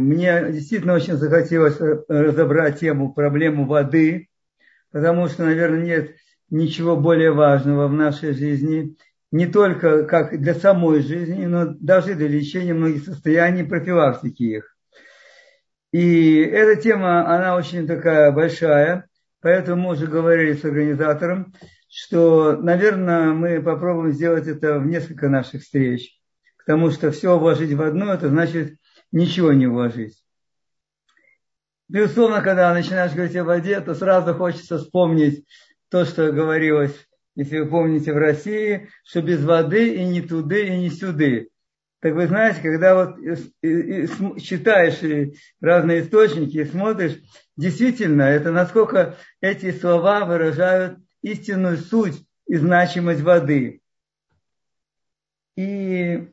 Мне действительно очень захотелось разобрать тему проблему воды, потому что, наверное, нет ничего более важного в нашей жизни, не только как для самой жизни, но даже для лечения многих состояний, профилактики их. И эта тема, она очень такая большая, поэтому мы уже говорили с организатором, что, наверное, мы попробуем сделать это в несколько наших встреч, потому что все вложить в одно, это значит ничего не вложить. Безусловно, когда начинаешь говорить о воде, то сразу хочется вспомнить то, что говорилось, если вы помните, в России, что без воды и не туды, и не сюды. Так вы знаете, когда вот читаешь разные источники и смотришь, действительно, это насколько эти слова выражают истинную суть и значимость воды. И,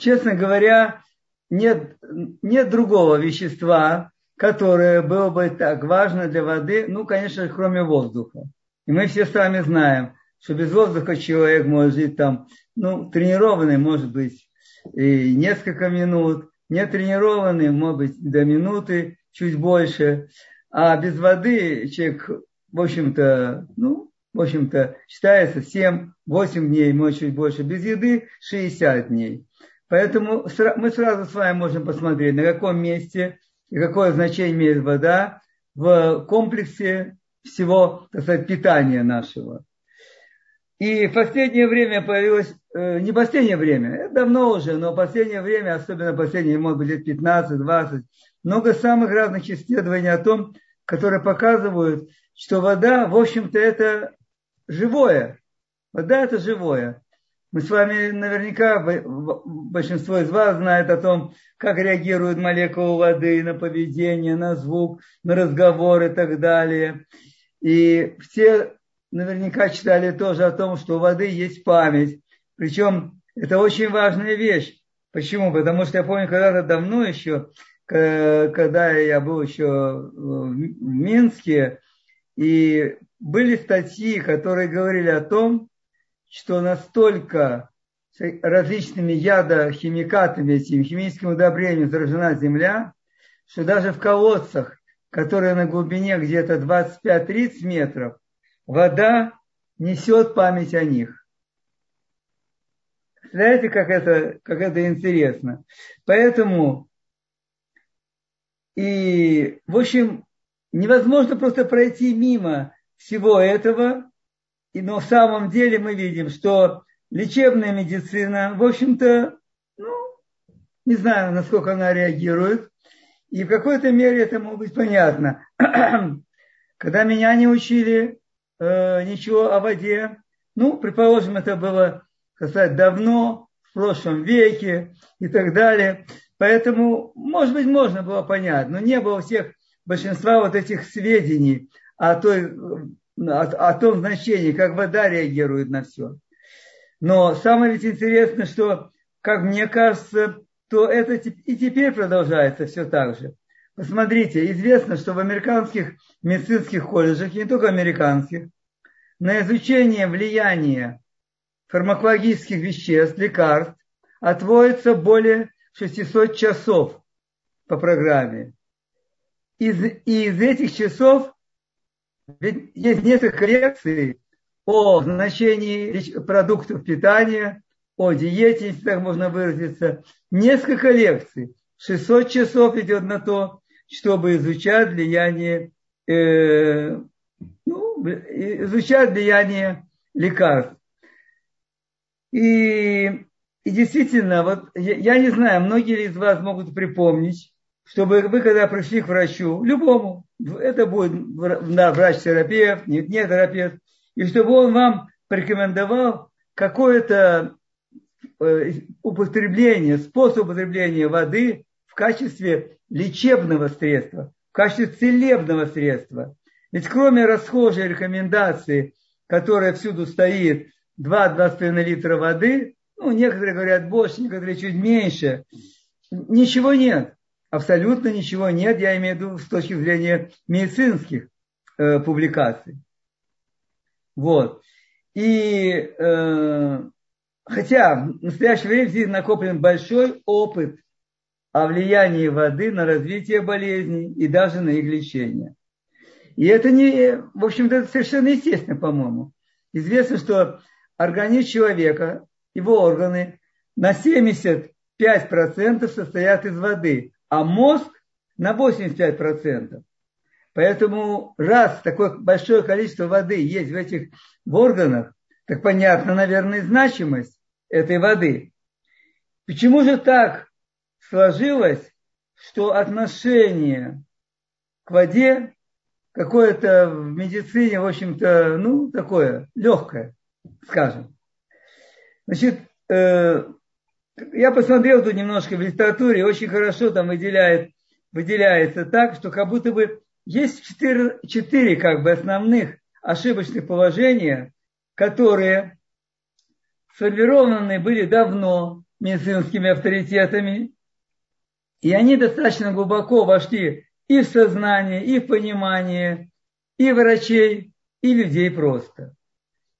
честно говоря, нет, нет другого вещества, которое было бы так важно для воды, ну, конечно, кроме воздуха. И мы все с вами знаем, что без воздуха человек может жить там, ну, тренированный, может быть, и несколько минут, не тренированный, может быть, до минуты, чуть больше. А без воды человек, в общем-то, ну, в общем-то, считается 7-8 дней, может, чуть больше. Без еды 60 дней. Поэтому мы сразу с вами можем посмотреть, на каком месте и какое значение имеет вода в комплексе всего, так сказать, питания нашего. И в последнее время появилось, э, не последнее время, это давно уже, но в последнее время, особенно последние, может быть, лет 15-20, много самых разных исследований о том, которые показывают, что вода, в общем-то, это живое. Вода это живое. Мы с вами наверняка, большинство из вас знает о том, как реагируют молекулы воды на поведение, на звук, на разговор и так далее. И все наверняка читали тоже о том, что у воды есть память. Причем это очень важная вещь. Почему? Потому что я помню, когда-то давно еще, когда я был еще в Минске, и были статьи, которые говорили о том, что настолько различными ядохимикатами, этими химическими удобрениями заражена земля, что даже в колодцах, которые на глубине где-то 25-30 метров, вода несет память о них. Знаете, как это, как это интересно. Поэтому, и, в общем, невозможно просто пройти мимо всего этого, и, но в самом деле мы видим, что лечебная медицина, в общем-то, ну, не знаю, насколько она реагирует, и в какой-то мере это может быть понятно. Когда меня не учили э, ничего о воде, ну, предположим, это было, сказать, давно, в прошлом веке и так далее. Поэтому, может быть, можно было понять, но не было всех большинства вот этих сведений о той о, о том значении, как вода реагирует на все. Но самое ведь интересное, что, как мне кажется, то это и теперь продолжается все так же. Посмотрите, известно, что в американских медицинских колледжах, и не только американских, на изучение влияния фармакологических веществ, лекарств, отводится более 600 часов по программе. Из, и из этих часов есть несколько лекций о значении продуктов питания, о диете, если так можно выразиться. Несколько лекций. 600 часов идет на то, чтобы изучать влияние, э, ну, изучать влияние лекарств. И, и действительно, вот я, я не знаю, многие из вас могут припомнить, чтобы вы, когда пришли к врачу, любому, это будет врач-терапевт, не терапевт, и чтобы он вам порекомендовал какое-то э, употребление, способ употребления воды в качестве лечебного средства, в качестве целебного средства. Ведь кроме расхожей рекомендации, которая всюду стоит, 2-2,5 литра воды, ну, некоторые говорят больше, некоторые чуть меньше, ничего нет абсолютно ничего нет, я имею в виду с точки зрения медицинских э, публикаций. Вот. И, э, хотя в настоящее время здесь накоплен большой опыт о влиянии воды на развитие болезней и даже на их лечение. И это не, в общем-то, совершенно естественно, по-моему. Известно, что организм человека, его органы на 75% состоят из воды, а мозг на 85%. Поэтому раз такое большое количество воды есть в этих в органах, так понятно, наверное, значимость этой воды. Почему же так сложилось, что отношение к воде какое-то в медицине, в общем-то, ну, такое, легкое, скажем. Значит, э, я посмотрел тут немножко в литературе, очень хорошо там выделяет, выделяется так, что как будто бы есть четыре, четыре как бы основных ошибочных положения, которые сформированы были давно медицинскими авторитетами, и они достаточно глубоко вошли и в сознание, и в понимание, и врачей, и людей просто.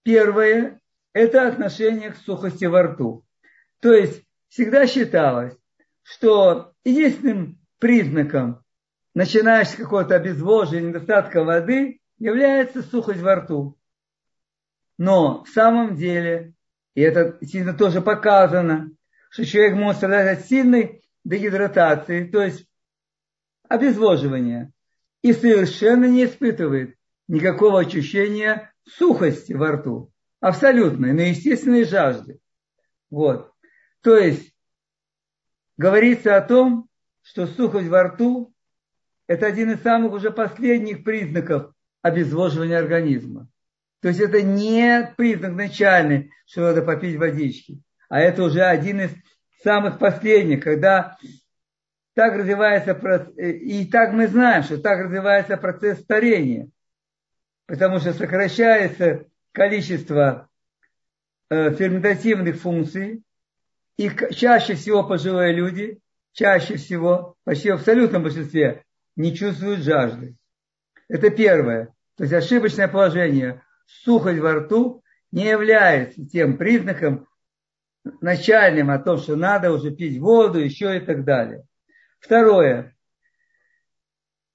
Первое – это отношение к сухости во рту. То есть всегда считалось, что единственным признаком начинаешь с какого-то обезвоживания, недостатка воды, является сухость во рту. Но в самом деле, и это сильно тоже показано, что человек может страдать от сильной дегидратации, то есть обезвоживания, и совершенно не испытывает никакого ощущения сухости во рту. Абсолютной, но естественной жажды. Вот. То есть говорится о том, что сухость во рту это один из самых уже последних признаков обезвоживания организма. То есть это не признак начальный, что надо попить водички, а это уже один из самых последних, когда так развивается и так мы знаем, что так развивается процесс старения, потому что сокращается количество э, ферментативных функций, и чаще всего пожилые люди, чаще всего, почти в абсолютном большинстве, не чувствуют жажды. Это первое. То есть ошибочное положение. Сухость во рту не является тем признаком начальным о том, что надо уже пить воду, еще и так далее. Второе.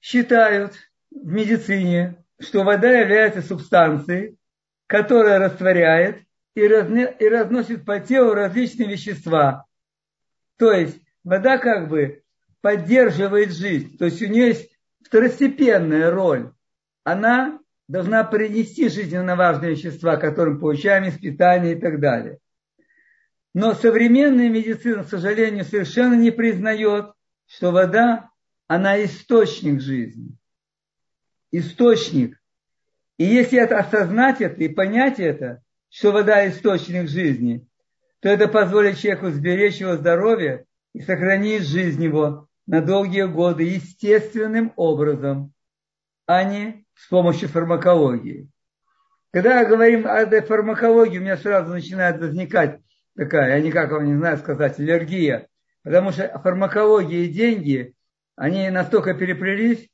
Считают в медицине, что вода является субстанцией, которая растворяет и, разне, и разносит по телу различные вещества. То есть вода как бы поддерживает жизнь. То есть у нее есть второстепенная роль. Она должна принести жизненно важные вещества, которые мы получаем из питания и так далее. Но современная медицина, к сожалению, совершенно не признает, что вода, она источник жизни. Источник. И если это осознать это и понять это, что вода источник жизни, то это позволит человеку сберечь его здоровье и сохранить жизнь его на долгие годы естественным образом, а не с помощью фармакологии. Когда говорим о фармакологии, у меня сразу начинает возникать такая, я никак вам не знаю сказать, аллергия. Потому что фармакология и деньги, они настолько переплелись,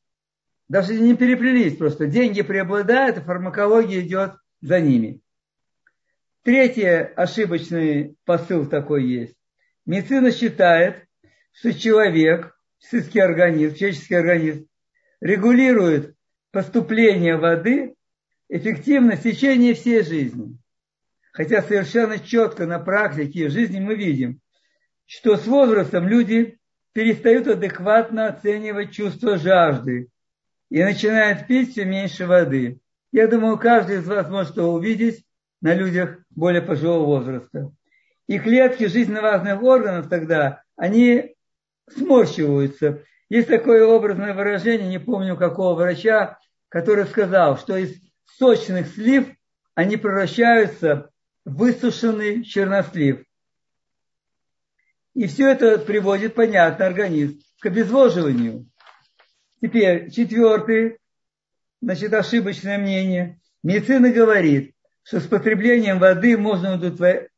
даже не переплелись просто. Деньги преобладают, а фармакология идет за ними. Третий ошибочный посыл такой есть. Медицина считает, что человек человеческий организм, человеческий организм регулирует поступление воды эффективно в течение всей жизни. Хотя совершенно четко на практике жизни мы видим, что с возрастом люди перестают адекватно оценивать чувство жажды и начинают пить все меньше воды. Я думаю, каждый из вас может это увидеть на людях более пожилого возраста. И клетки жизненно важных органов тогда, они сморщиваются. Есть такое образное выражение, не помню какого врача, который сказал, что из сочных слив они превращаются в высушенный чернослив. И все это приводит, понятно, организм к обезвоживанию. Теперь четвертый, значит, ошибочное мнение. Медицина говорит, что с потреблением воды можно удовлетворить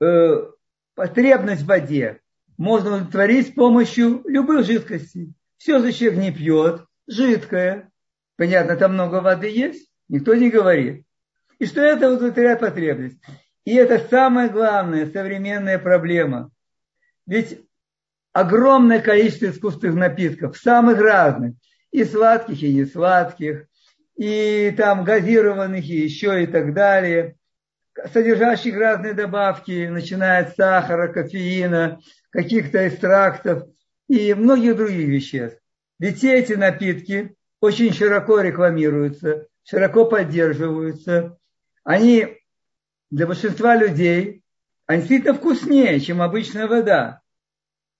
э, потребность в воде можно удовлетворить с помощью любых жидкостей. Все человек не пьет, жидкое. Понятно, там много воды есть, никто не говорит. И что это удовлетворяет потребность. И это самая главная современная проблема. Ведь огромное количество искусственных напитков, самых разных, и сладких, и не сладких, и там газированных, и еще и так далее, содержащих разные добавки, начиная от сахара, кофеина, каких-то экстрактов и многих других веществ. Ведь все эти напитки очень широко рекламируются, широко поддерживаются. Они для большинства людей, они действительно вкуснее, чем обычная вода.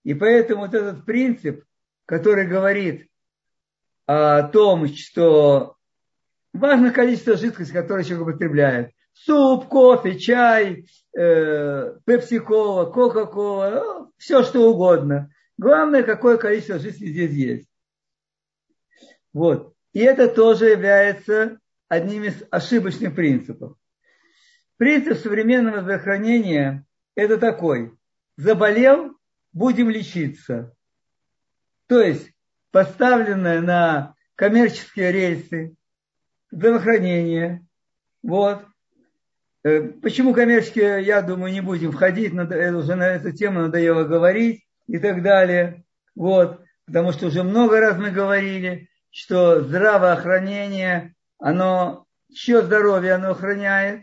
И поэтому вот этот принцип, который говорит о том, что важно количество жидкости, которое человек употребляет. Суп, кофе, чай, э, пепси-кола, кока-кола, все что угодно. Главное, какое количество жидкости здесь есть. Вот. И это тоже является одним из ошибочных принципов. Принцип современного здравоохранения – это такой. Заболел – будем лечиться. То есть поставленное на коммерческие рельсы здравоохранение. Вот. Э, почему коммерческие, я думаю, не будем входить, надо, уже на эту тему надоело говорить и так далее. Вот. Потому что уже много раз мы говорили, что здравоохранение, оно, чье здоровье оно охраняет,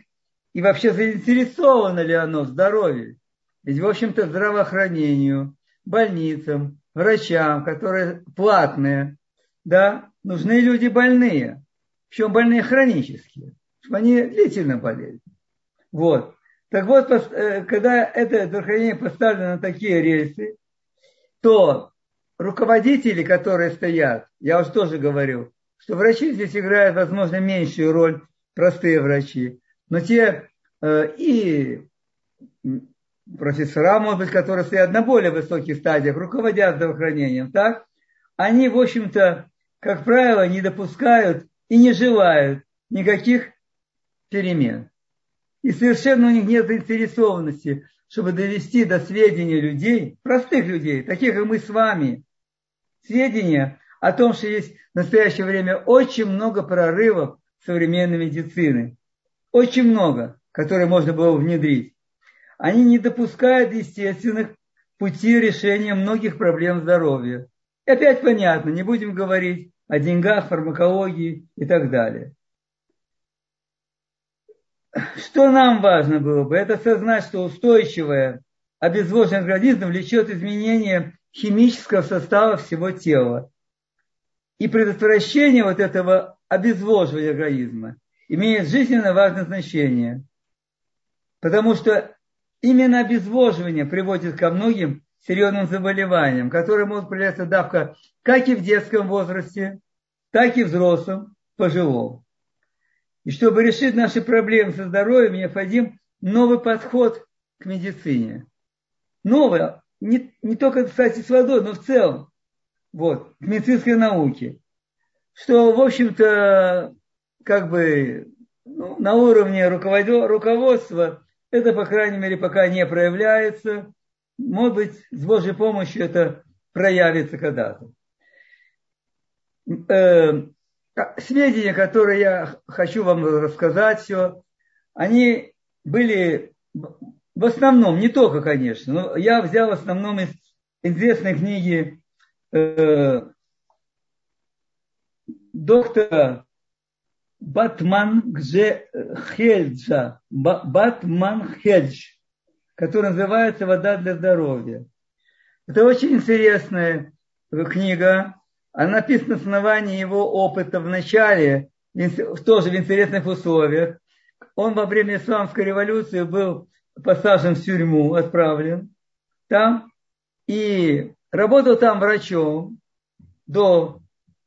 и вообще заинтересовано ли оно в здоровье. Ведь, в общем-то, здравоохранению, больницам, врачам, которые платные, да, нужны люди больные. Причем больные хронические, чтобы они длительно болели. Вот. Так вот, э, когда это здравоохранение поставлено на такие рельсы, то руководители, которые стоят, я уж тоже говорю, что врачи здесь играют, возможно, меньшую роль, простые врачи, но те э, и профессора, может быть, которые стоят на более высоких стадиях, руководят здравоохранением, так, они, в общем-то, как правило, не допускают и не желают никаких перемен. И совершенно у них нет заинтересованности, чтобы довести до сведения людей, простых людей, таких как мы с вами, сведения о том, что есть в настоящее время очень много прорывов современной медицины. Очень много, которые можно было внедрить. Они не допускают естественных путей решения многих проблем здоровья. И опять понятно, не будем говорить о деньгах, фармакологии и так далее. Что нам важно было бы? Это осознать, что устойчивое обезвоженный организм влечет изменение химического состава всего тела. И предотвращение вот этого обезвоживания организма имеет жизненно важное значение. Потому что именно обезвоживание приводит ко многим серьезным заболеваниям, которые могут проявляться давка как и в детском возрасте, так и взрослом, пожилом. И чтобы решить наши проблемы со здоровьем, необходим новый подход к медицине. Новый, не, не только, кстати, с водой, но в целом, вот, к медицинской науке. Что, в общем-то, как бы ну, на уровне руководства это, по крайней мере, пока не проявляется. Может быть, с Божьей помощью это проявится когда-то. Э, сведения, которые я хочу вам рассказать, все, они были в основном, не только, конечно, но я взял в основном из известной книги э, доктора Батман Хельджа, Батман Хельдж, который называется «Вода для здоровья». Это очень интересная книга. Она написана на основании его опыта в начале, тоже в интересных условиях. Он во время исламской революции был посажен в тюрьму, отправлен там и работал там врачом до,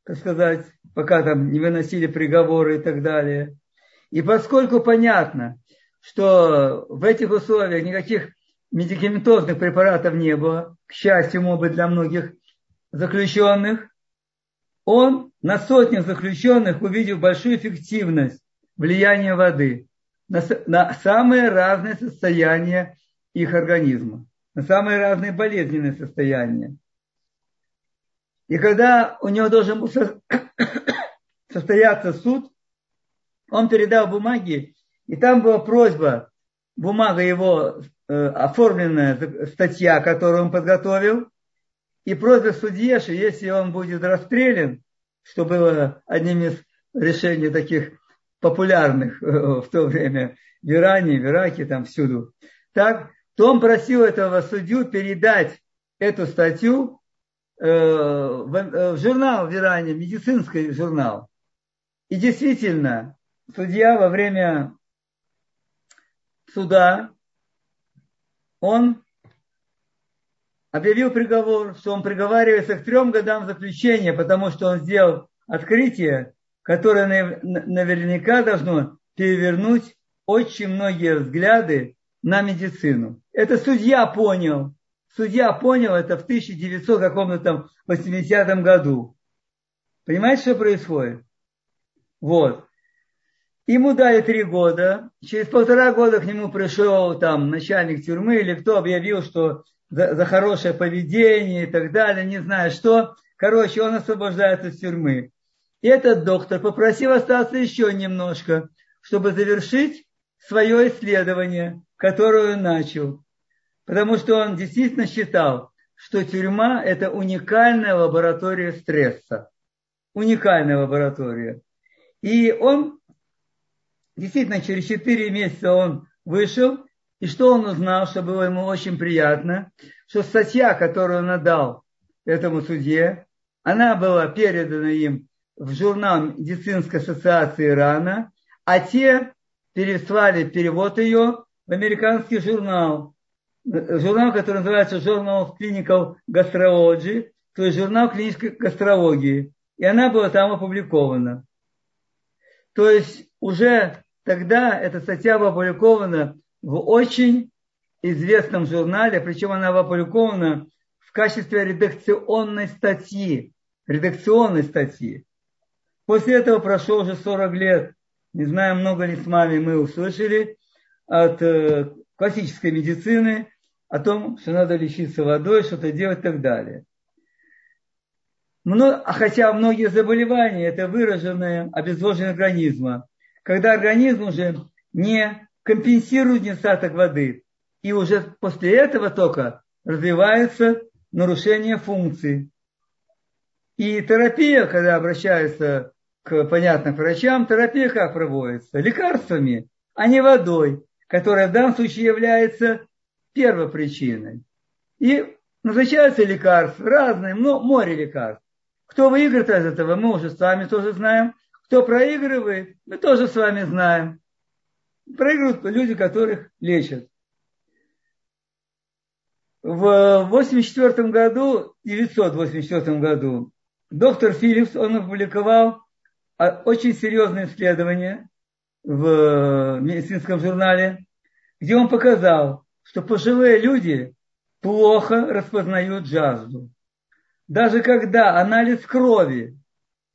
так сказать, пока там не выносили приговоры и так далее. И поскольку понятно, что в этих условиях никаких медикаментозных препаратов не было, к счастью, может быть, для многих заключенных, он на сотнях заключенных увидел большую эффективность влияния воды на, на самые разные состояния их организма, на самые разные болезненные состояния. И когда у него должен был состояться суд, он передал бумаги, и там была просьба бумага его э, оформленная статья, которую он подготовил, и просьба судье, что если он будет расстрелян, что было одним из решений таких популярных э, в то время в Иране, в Ираке, там всюду, так, то он просил этого судью передать эту статью э, э, в журнал в Иране, медицинский журнал. И действительно, судья во время суда, он объявил приговор, что он приговаривается к трем годам заключения, потому что он сделал открытие, которое наверняка должно перевернуть очень многие взгляды на медицину. Это судья понял. Судья понял это в 1900 каком-то там 80 году. Понимаете, что происходит? Вот. Ему дали три года. Через полтора года к нему пришел там начальник тюрьмы или кто объявил, что за, за хорошее поведение и так далее, не знаю что. Короче, он освобождается из тюрьмы. И этот доктор попросил остаться еще немножко, чтобы завершить свое исследование, которое он начал. Потому что он действительно считал, что тюрьма – это уникальная лаборатория стресса. Уникальная лаборатория. И он, действительно, через 4 месяца он вышел, и что он узнал, что было ему очень приятно, что статья, которую он отдал этому судье, она была передана им в журнал Медицинской ассоциации Ирана, а те переслали перевод ее в американский журнал, журнал, который называется Journal of Clinical Gastrology, то есть журнал клинической гастрологии. И она была там опубликована. То есть уже тогда эта статья была опубликована в очень известном журнале, причем она была опубликована в качестве редакционной статьи. Редакционной статьи. После этого прошло уже 40 лет. Не знаю, много ли с вами мы услышали от э, классической медицины о том, что надо лечиться водой, что-то делать и так далее. Но, а хотя многие заболевания это выраженное обезвоживание организма, когда организм уже не компенсирует недостаток воды, и уже после этого только развивается нарушение функций. И терапия, когда обращаются к понятным врачам, терапия как проводится? Лекарствами, а не водой, которая в данном случае является первопричиной. И назначаются лекарства, разные, море лекарств. Кто выиграет из этого, мы уже с вами тоже знаем. Кто проигрывает, мы тоже с вами знаем. Проигрывают люди, которых лечат. В 1984 году, 1984 году, доктор Филлипс, он опубликовал а, очень серьезное исследование в медицинском журнале, где он показал, что пожилые люди плохо распознают жажду даже когда анализ крови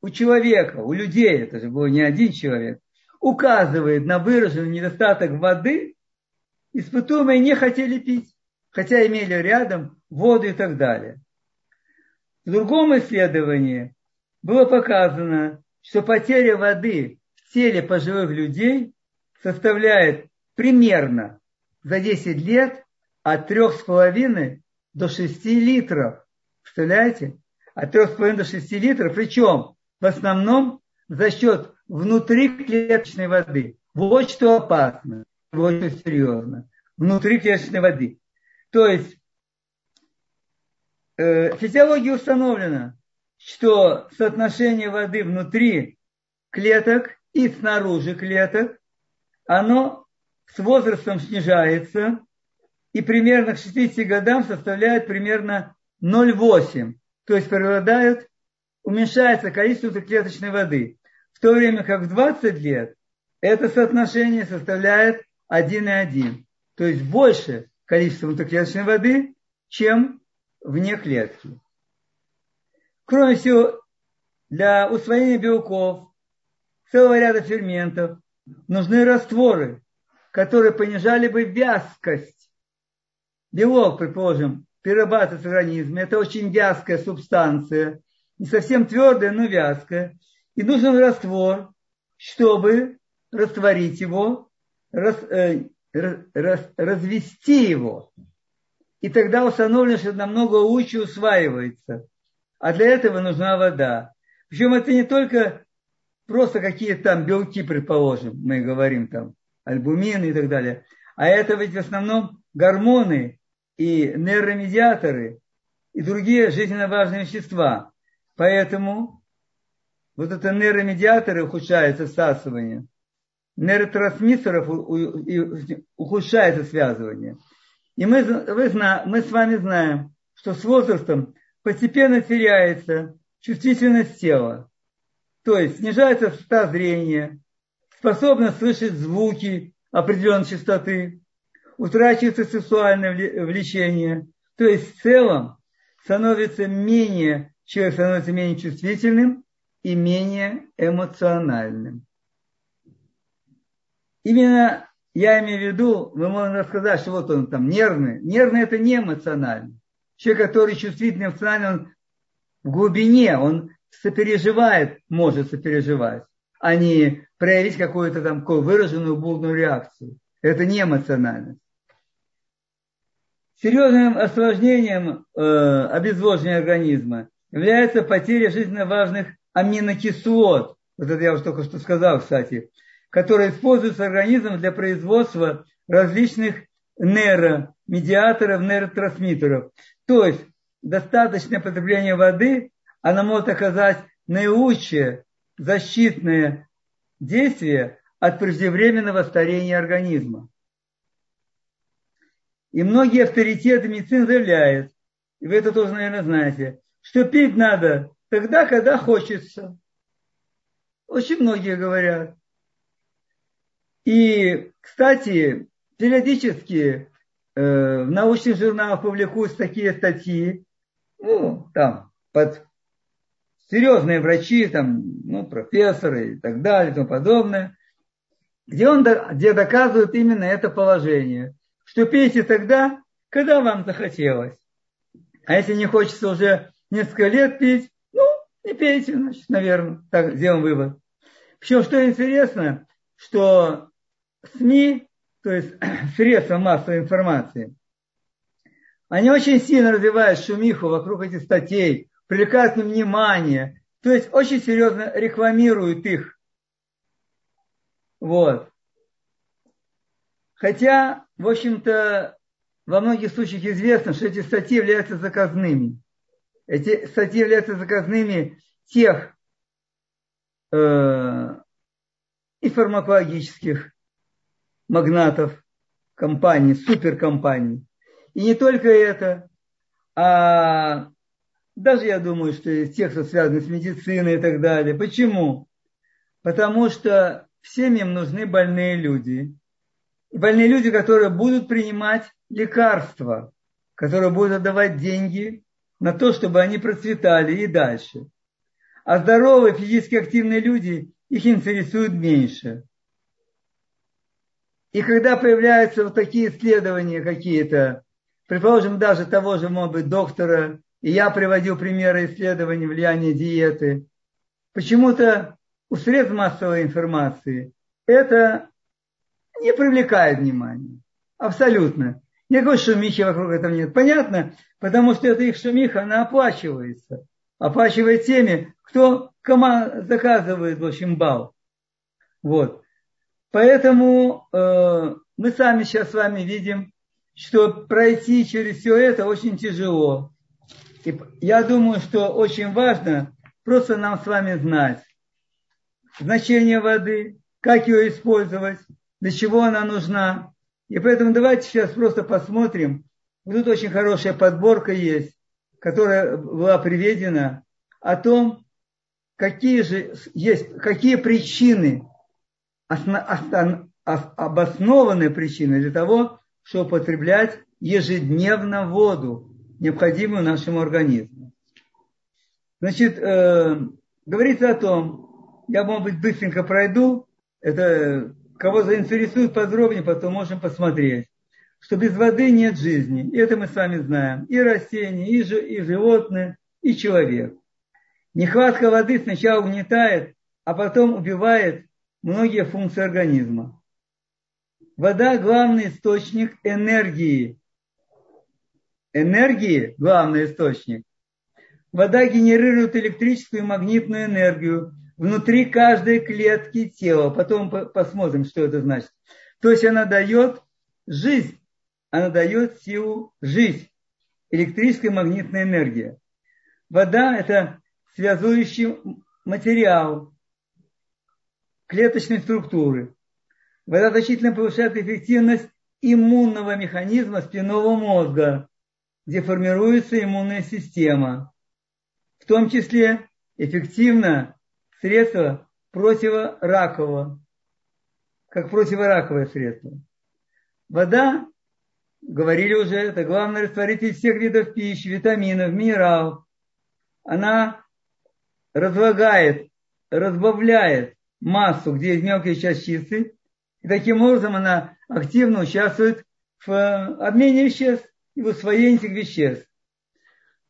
у человека, у людей, это же был не один человек, указывает на выраженный недостаток воды, испытуемые не хотели пить, хотя имели рядом воду и так далее. В другом исследовании было показано, что потеря воды в теле пожилых людей составляет примерно за 10 лет от 3,5 до 6 литров. Представляете? От 3,5 до 6 литров. Причем в основном за счет внутриклеточной воды. Вот что опасно. Вот что серьезно. Внутриклеточной воды. То есть э, физиологии установлено, что соотношение воды внутри клеток и снаружи клеток, оно с возрастом снижается и примерно к 60 годам составляет примерно 0,8. То есть преобладают, уменьшается количество клеточной воды. В то время как в 20 лет это соотношение составляет 1,1. То есть больше количество внутриклеточной воды, чем вне клетки. Кроме всего, для усвоения белков, целого ряда ферментов нужны растворы, которые понижали бы вязкость. Белок, предположим, перерабатывается в организме. Это очень вязкая субстанция, не совсем твердая, но вязкая. И нужен раствор, чтобы растворить его, рас, э, развести его. И тогда установлено, что намного лучше усваивается. А для этого нужна вода. Причем это не только просто какие-то там белки, предположим, мы говорим там, альбумины и так далее. А это ведь в основном гормоны и нейромедиаторы и другие жизненно важные вещества. Поэтому вот это нейромедиаторы ухудшается всасывание. Нейротрансмиссоров ухудшается связывание. И мы, вы, мы с вами знаем, что с возрастом постепенно теряется чувствительность тела. То есть снижается частота зрения, способность слышать звуки определенной частоты, утрачивается сексуальное влечение. То есть в целом становится менее, человек становится менее чувствительным и менее эмоциональным. Именно я имею в виду, мы можем рассказать, что вот он там нервный. Нервный это не эмоциональный. Человек, который чувствительный, эмоциональный, он в глубине, он сопереживает, может сопереживать, а не проявить какую-то там выраженную бурную реакцию. Это не эмоциональность. Серьезным осложнением э, обезвоживания организма является потеря жизненно важных аминокислот. Вот это я уже только что сказал, кстати, которые используются организмом для производства различных нейромедиаторов, нейротрансмиттеров. То есть достаточное потребление воды, она может оказать наилучшее защитное действие от преждевременного старения организма. И многие авторитеты медицины заявляют, и вы это тоже, наверное, знаете, что пить надо тогда, когда хочется. Очень многие говорят. И, кстати, периодически э, в научных журналах публикуются такие статьи, ну, там, под серьезные врачи, там, ну, профессоры и так далее и тому подобное, где, он, где доказывают именно это положение, что пейте тогда, когда вам захотелось. А если не хочется уже несколько лет пить, ну, не пейте, значит, наверное, так сделаем вывод. Причем, что интересно, что СМИ, то есть средства массовой информации, они очень сильно развивают шумиху вокруг этих статей, привлекают внимание, то есть очень серьезно рекламируют их. Вот. Хотя, в общем-то, во многих случаях известно, что эти статьи являются заказными. Эти статьи являются заказными тех э, и фармакологических магнатов компаний, суперкомпаний. И не только это, а даже я думаю, что из тех, кто связан с медициной и так далее. Почему? Потому что всем им нужны больные люди. И больные люди, которые будут принимать лекарства, которые будут отдавать деньги на то, чтобы они процветали и дальше. А здоровые, физически активные люди, их интересуют меньше. И когда появляются вот такие исследования какие-то, предположим, даже того же, может быть, доктора, и я приводил примеры исследований влияния диеты, почему-то у средств массовой информации это не привлекает внимания. Абсолютно. Никакой шумихи вокруг этого нет. Понятно? Потому что это их шумиха, она оплачивается. Оплачивает теми, кто заказывает, в общем, бал. Вот. Поэтому э, мы сами сейчас с вами видим, что пройти через все это очень тяжело. И я думаю, что очень важно просто нам с вами знать значение воды, как ее использовать, для чего она нужна. И поэтому давайте сейчас просто посмотрим. Тут очень хорошая подборка есть, которая была приведена о том, какие же есть, какие причины обоснованная причина для того, чтобы употреблять ежедневно воду, необходимую нашему организму. Значит, э, говорится о том, я, может быть, быстренько пройду, это кого заинтересует подробнее, потом можем посмотреть, что без воды нет жизни. Это мы с вами знаем. И растения, и, ж, и животные, и человек. Нехватка воды сначала угнетает, а потом убивает многие функции организма. Вода – главный источник энергии. Энергии – главный источник. Вода генерирует электрическую и магнитную энергию внутри каждой клетки тела. Потом посмотрим, что это значит. То есть она дает жизнь, она дает силу жизнь. Электрическая и магнитная энергия. Вода – это связующий материал клеточной структуры. Вода значительно повышает эффективность иммунного механизма спинного мозга, где формируется иммунная система. В том числе эффективно средство противоракового, как противораковое средство. Вода, говорили уже, это главный растворитель всех видов пищи, витаминов, минералов. Она разлагает, разбавляет массу, где есть мелкие частицы, и таким образом она активно участвует в обмене веществ и в усвоении этих веществ.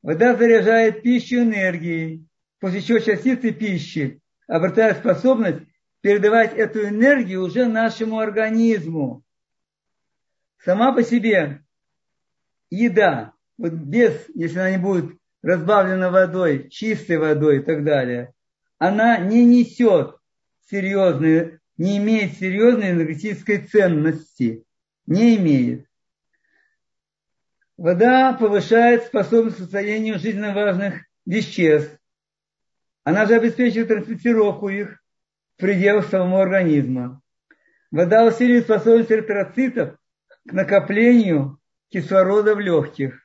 Вода заряжает пищу энергией, после чего частицы пищи обретают способность передавать эту энергию уже нашему организму. Сама по себе еда, вот без, если она не будет разбавлена водой, чистой водой и так далее, она не несет серьезной, не имеет серьезной энергетической ценности. Не имеет. Вода повышает способность к состоянию жизненно важных веществ. Она же обеспечивает транспортировку их в пределах самого организма. Вода усиливает способность эритроцитов к накоплению кислорода в легких.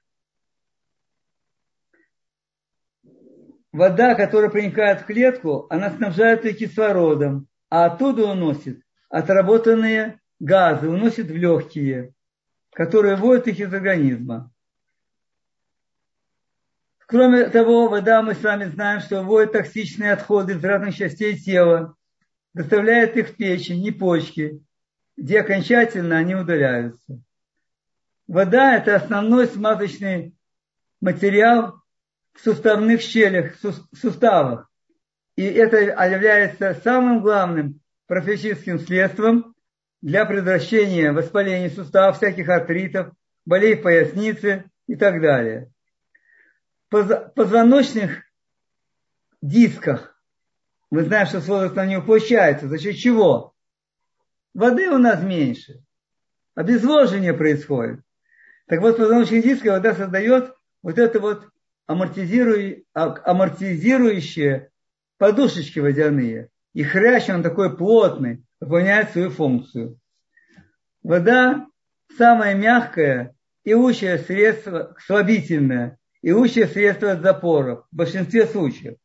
вода, которая проникает в клетку, она снабжает ее кислородом, а оттуда уносит отработанные газы, уносит в легкие, которые вводят их из организма. Кроме того, вода, мы с вами знаем, что вводит токсичные отходы из разных частей тела, доставляет их в печень и почки, где окончательно они удаляются. Вода – это основной смазочный материал в суставных щелях, суставах. И это является самым главным профилактическим средством для предотвращения воспаления суставов, всяких артритов, болей в пояснице и так далее. Позвоночных дисках мы знаем, что с возрастом не получается. За счет чего? Воды у нас меньше. Обезвоживание происходит. Так вот, в позвоночных дисках вода создает вот это вот амортизирующие, амортизирующие подушечки водяные. И хрящ, он такой плотный, выполняет свою функцию. Вода самое мягкое и лучшее средство, слабительное, и лучшее средство от запоров в большинстве случаев.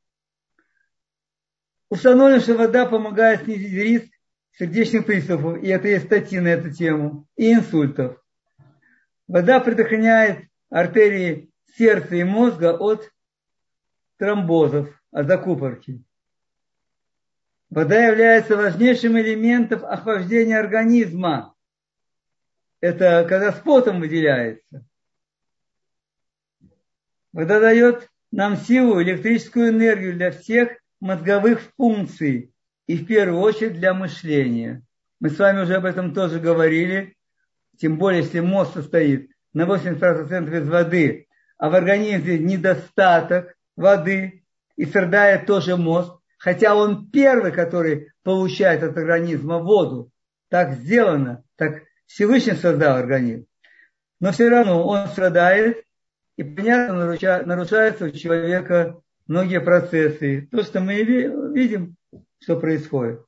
Установлено, что вода помогает снизить риск сердечных приступов, и это есть статьи на эту тему, и инсультов. Вода предохраняет артерии сердца и мозга от тромбозов, от закупорки. Вода является важнейшим элементом охлаждения организма. Это когда с потом выделяется. Вода дает нам силу, электрическую энергию для всех мозговых функций и в первую очередь для мышления. Мы с вами уже об этом тоже говорили, тем более, если мозг состоит на 80% из воды, а в организме недостаток воды, и страдает тоже мозг, хотя он первый, который получает от организма воду. Так сделано, так Всевышний создал организм. Но все равно он страдает, и понятно, нарушаются у человека многие процессы. То, что мы видим, что происходит.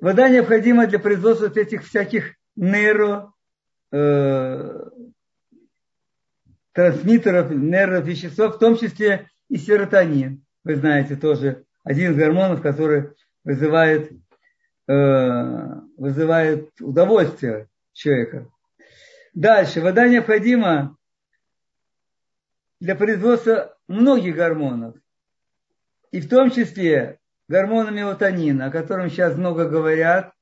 Вода необходима для производства этих всяких нейро, э, трансмиттеров, нервных веществ, в том числе и серотонин. Вы знаете тоже один из гормонов, который вызывает, э, вызывает удовольствие человека. Дальше. Вода необходима для производства многих гормонов. И в том числе гормона мелатонина, о котором сейчас много говорят,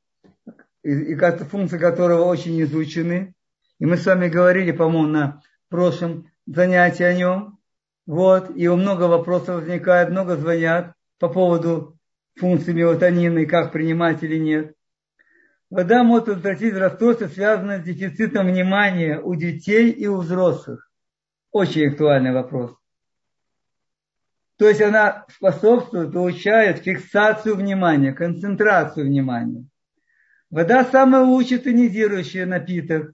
и, и функции которого очень изучены. И мы с вами говорили, по-моему, на прошлом занятии о нем. Вот, и много вопросов возникает, много звонят по поводу функции мелатонина и как принимать или нет. вода может предотвратить расстройства, связанные с дефицитом внимания у детей и у взрослых. Очень актуальный вопрос. То есть она способствует, улучшает фиксацию внимания, концентрацию внимания. Вода самый лучший тонизирующий напиток.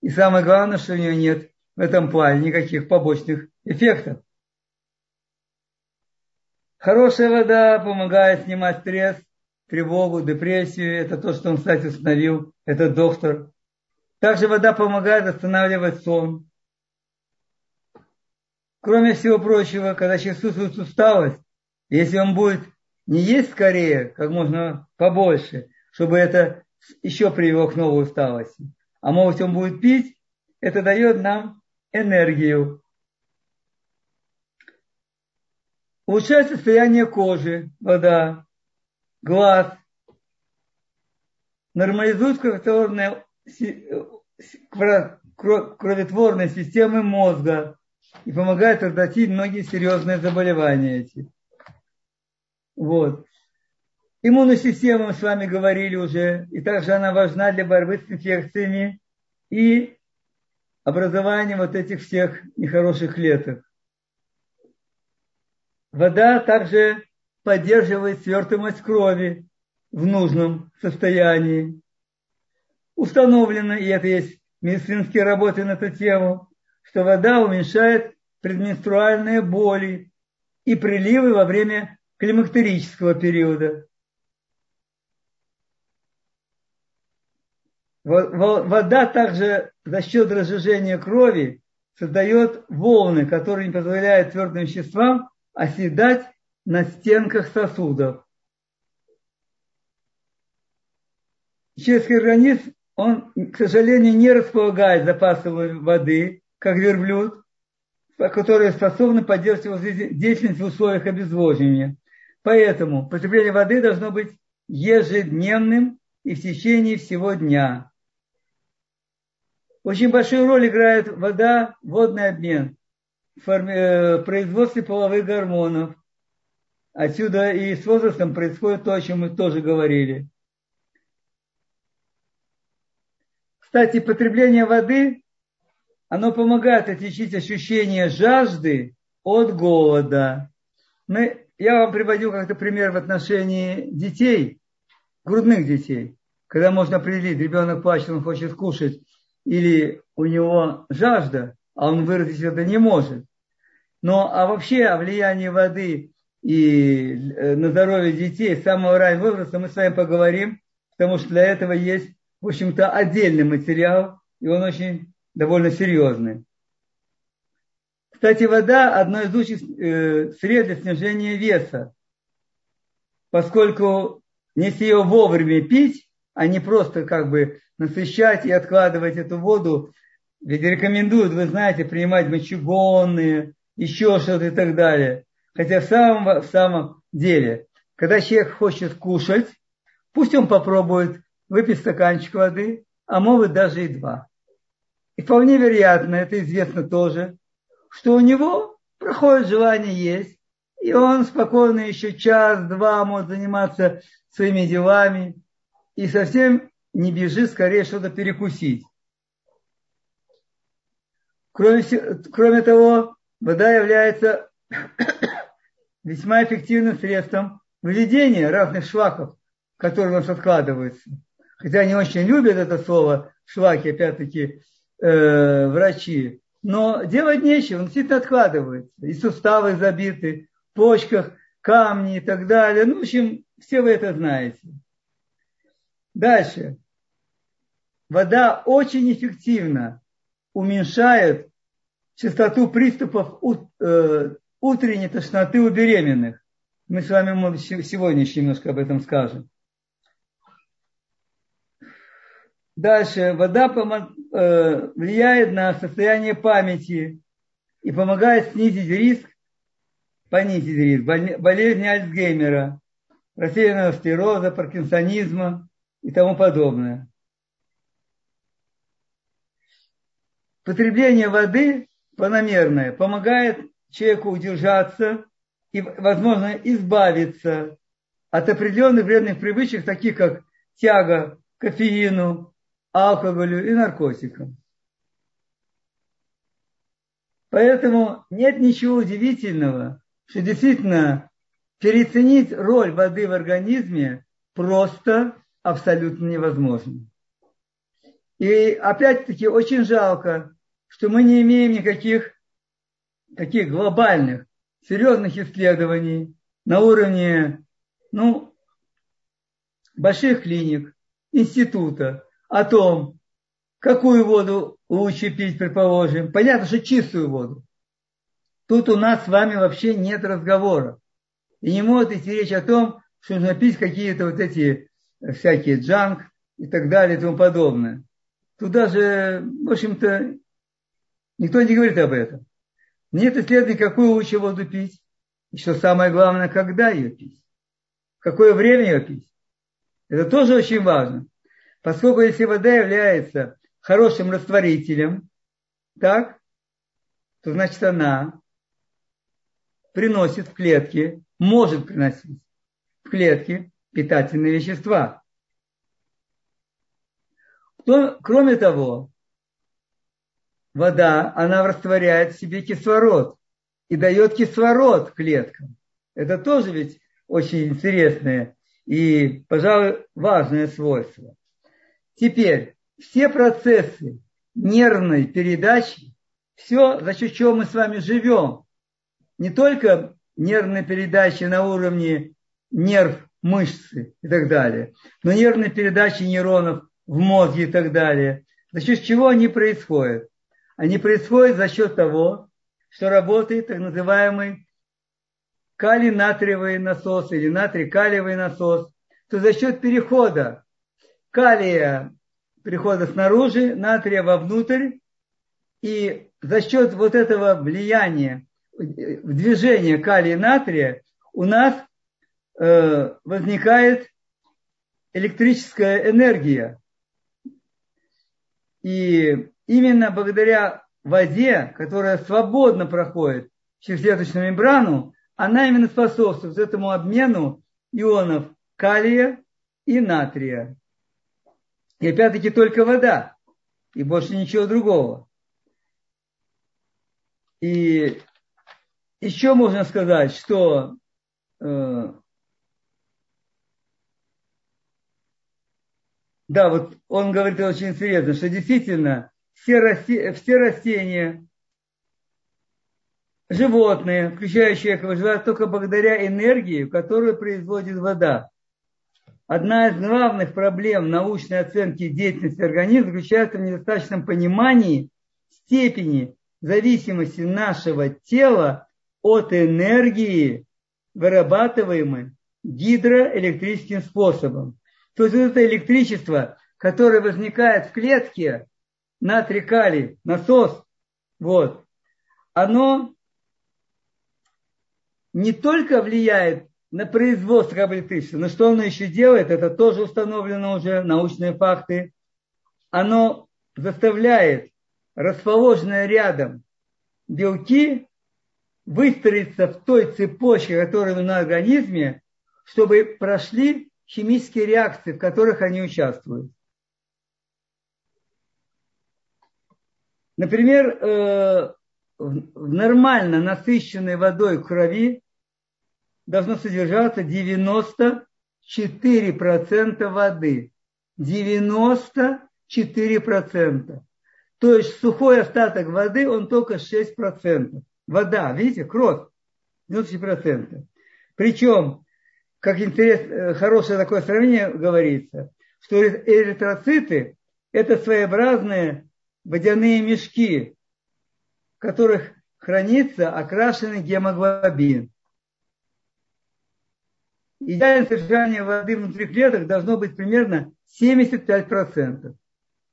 И самое главное, что у нее нет в этом плане никаких побочных эффектов. Хорошая вода помогает снимать стресс, тревогу, депрессию. Это то, что он, кстати, установил, этот доктор. Также вода помогает останавливать сон. Кроме всего прочего, когда человек чувствует усталость, если он будет не есть скорее, как можно побольше, чтобы это еще привело к новой усталости, а может он будет пить, это дает нам энергию. Улучшает состояние кожи, вода, глаз, нормализует кроветворные, кроветворные системы мозга и помогает предотвратить многие серьезные заболевания эти. Вот. Иммунная система, мы с вами говорили уже, и также она важна для борьбы с инфекциями и образования вот этих всех нехороших клеток. Вода также поддерживает свертываемость крови в нужном состоянии. Установлено, и это есть медицинские работы на эту тему, что вода уменьшает предменструальные боли и приливы во время климактерического периода. Вода также за счет разжижения крови создает волны, которые не позволяют твердым веществам оседать на стенках сосудов. Человеческий организм, он, к сожалению, не располагает запасом воды, как верблюд, которые способны поддерживать деятельность в условиях обезвоживания. Поэтому потребление воды должно быть ежедневным и в течение всего дня. Очень большую роль играет вода, водный обмен форми, э, производстве половых гормонов. Отсюда и с возрастом происходит то, о чем мы тоже говорили. Кстати, потребление воды, оно помогает отличить ощущение жажды от голода. Мы, я вам приводил как-то пример в отношении детей, грудных детей. Когда можно определить, ребенок плачет, он хочет кушать, или у него жажда, а он выразить это не может. Но а вообще о влиянии воды и э, на здоровье детей с самого раннего возраста мы с вами поговорим, потому что для этого есть, в общем-то, отдельный материал, и он очень довольно серьезный. Кстати, вода – одно из лучших э, средств для снижения веса, поскольку если ее вовремя пить, а не просто как бы насыщать и откладывать эту воду, ведь рекомендуют, вы знаете, принимать мочегонные, еще что-то и так далее. Хотя в самом, в самом деле, когда человек хочет кушать, пусть он попробует выпить стаканчик воды, а может даже и два. И вполне вероятно, это известно тоже, что у него проходит желание есть, и он спокойно еще час-два может заниматься своими делами и совсем не бежит скорее что-то перекусить. Кроме, кроме того, вода является весьма эффективным средством выведения разных шлаков, которые у нас откладываются. Хотя они очень любят это слово, шлаки, опять-таки, э, врачи. Но делать нечего, он действительно откладывается. И суставы забиты, в почках камни и так далее. Ну, в общем, все вы это знаете. Дальше. Вода очень эффективно уменьшает частоту приступов э, утренней тошноты у беременных. Мы с вами сегодня еще немножко об этом скажем. Дальше. Вода э, влияет на состояние памяти и помогает снизить риск, понизить риск болезни Альцгеймера, рассеянного склероза, паркинсонизма и тому подобное. Потребление воды планомерное помогает человеку удержаться и, возможно, избавиться от определенных вредных привычек, таких как тяга кофеину, алкоголю и наркотикам. Поэтому нет ничего удивительного, что действительно переоценить роль воды в организме просто абсолютно невозможно. И опять-таки очень жалко, что мы не имеем никаких таких глобальных, серьезных исследований на уровне ну, больших клиник, института о том, какую воду лучше пить, предположим. Понятно, что чистую воду. Тут у нас с вами вообще нет разговора. И не может идти речь о том, что нужно пить какие-то вот эти всякие джанк и так далее и тому подобное. Тут даже, в общем-то, никто не говорит об этом. Нет исследований, какую лучше воду пить. И что самое главное, когда ее пить. В какое время ее пить. Это тоже очень важно. Поскольку если вода является хорошим растворителем, так, то значит она приносит в клетке, может приносить в клетке питательные вещества. Кроме того, вода, она растворяет в себе кислород и дает кислород клеткам. Это тоже ведь очень интересное и, пожалуй, важное свойство. Теперь, все процессы нервной передачи, все, за счет чего мы с вами живем, не только нервной передачи на уровне нерв, мышцы и так далее, но нервной передачи нейронов в мозге и так далее. За счет чего они происходят? Они происходят за счет того, что работает так называемый калий-натриевый насос или натрий-калиевый насос, то за счет перехода калия, перехода снаружи, натрия вовнутрь, и за счет вот этого влияния в движение калия и натрия у нас э, возникает электрическая энергия. И именно благодаря воде, которая свободно проходит через клеточную мембрану, она именно способствует этому обмену ионов калия и натрия. И опять-таки только вода, и больше ничего другого. И еще можно сказать, что э, да, вот он говорит очень интересно, что действительно все, расти, все растения, животные, включая человека, выживают только благодаря энергии, которую производит вода. Одна из главных проблем научной оценки деятельности организма заключается в недостаточном понимании степени зависимости нашего тела от энергии, вырабатываемой гидроэлектрическим способом. То есть вот это электричество, которое возникает в клетке, натрий калий, насос, вот, оно не только влияет на производство кабель-электричества, но что оно еще делает, это тоже установлено уже, научные факты. Оно заставляет расположенные рядом белки выстроиться в той цепочке, которая на организме, чтобы прошли химические реакции, в которых они участвуют. Например, э, в нормально насыщенной водой крови должно содержаться 94% воды. 94%. То есть сухой остаток воды, он только 6%. Вода, видите, кровь, 94%. Причем, как интересно, э, хорошее такое сравнение говорится, что эритроциты – это своеобразные водяные мешки, в которых хранится окрашенный гемоглобин. Идеальное содержание воды внутри клеток должно быть примерно 75%.